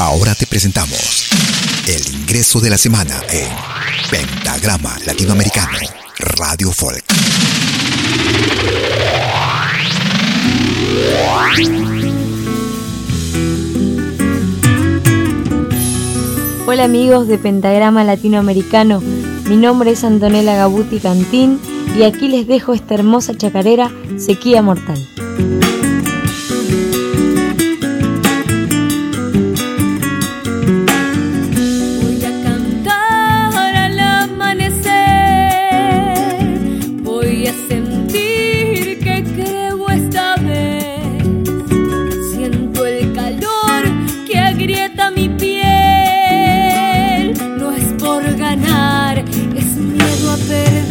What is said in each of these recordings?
Ahora te presentamos el ingreso de la semana en Pentagrama Latinoamericano, Radio Folk. Hola amigos de Pentagrama Latinoamericano, mi nombre es Antonella Gabuti Cantín y aquí les dejo esta hermosa chacarera Sequía Mortal. perder.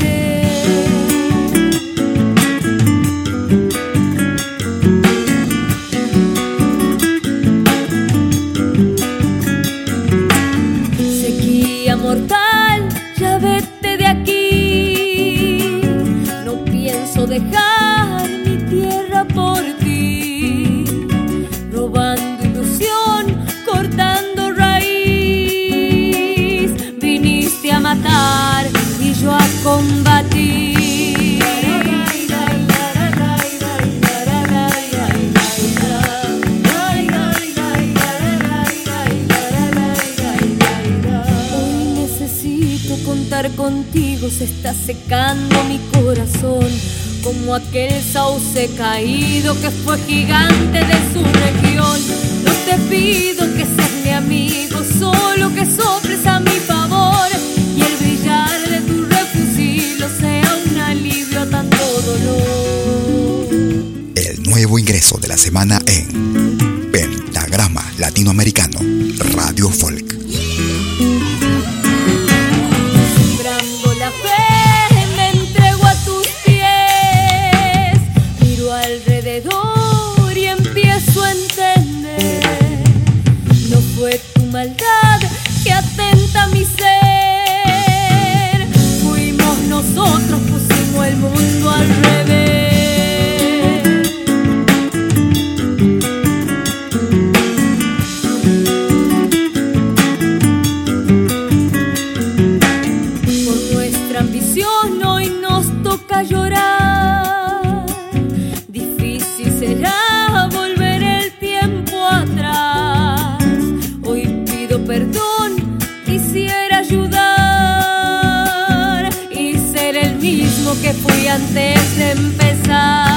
Se está secando mi corazón como aquel sauce caído que fue gigante de su región. No te pido que seas mi amigo, solo que soples a mi favor y el brillar de tu refugio sea un alivio a tanto dolor. El nuevo ingreso de la semana en Pentagrama Latinoamericano, Radio Folk. antes de empezar.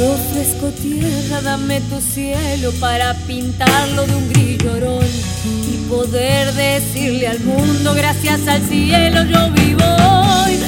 Ofrezco tierra, dame tu cielo para pintarlo de un gris llorón y poder decirle al mundo gracias al cielo yo vivo hoy.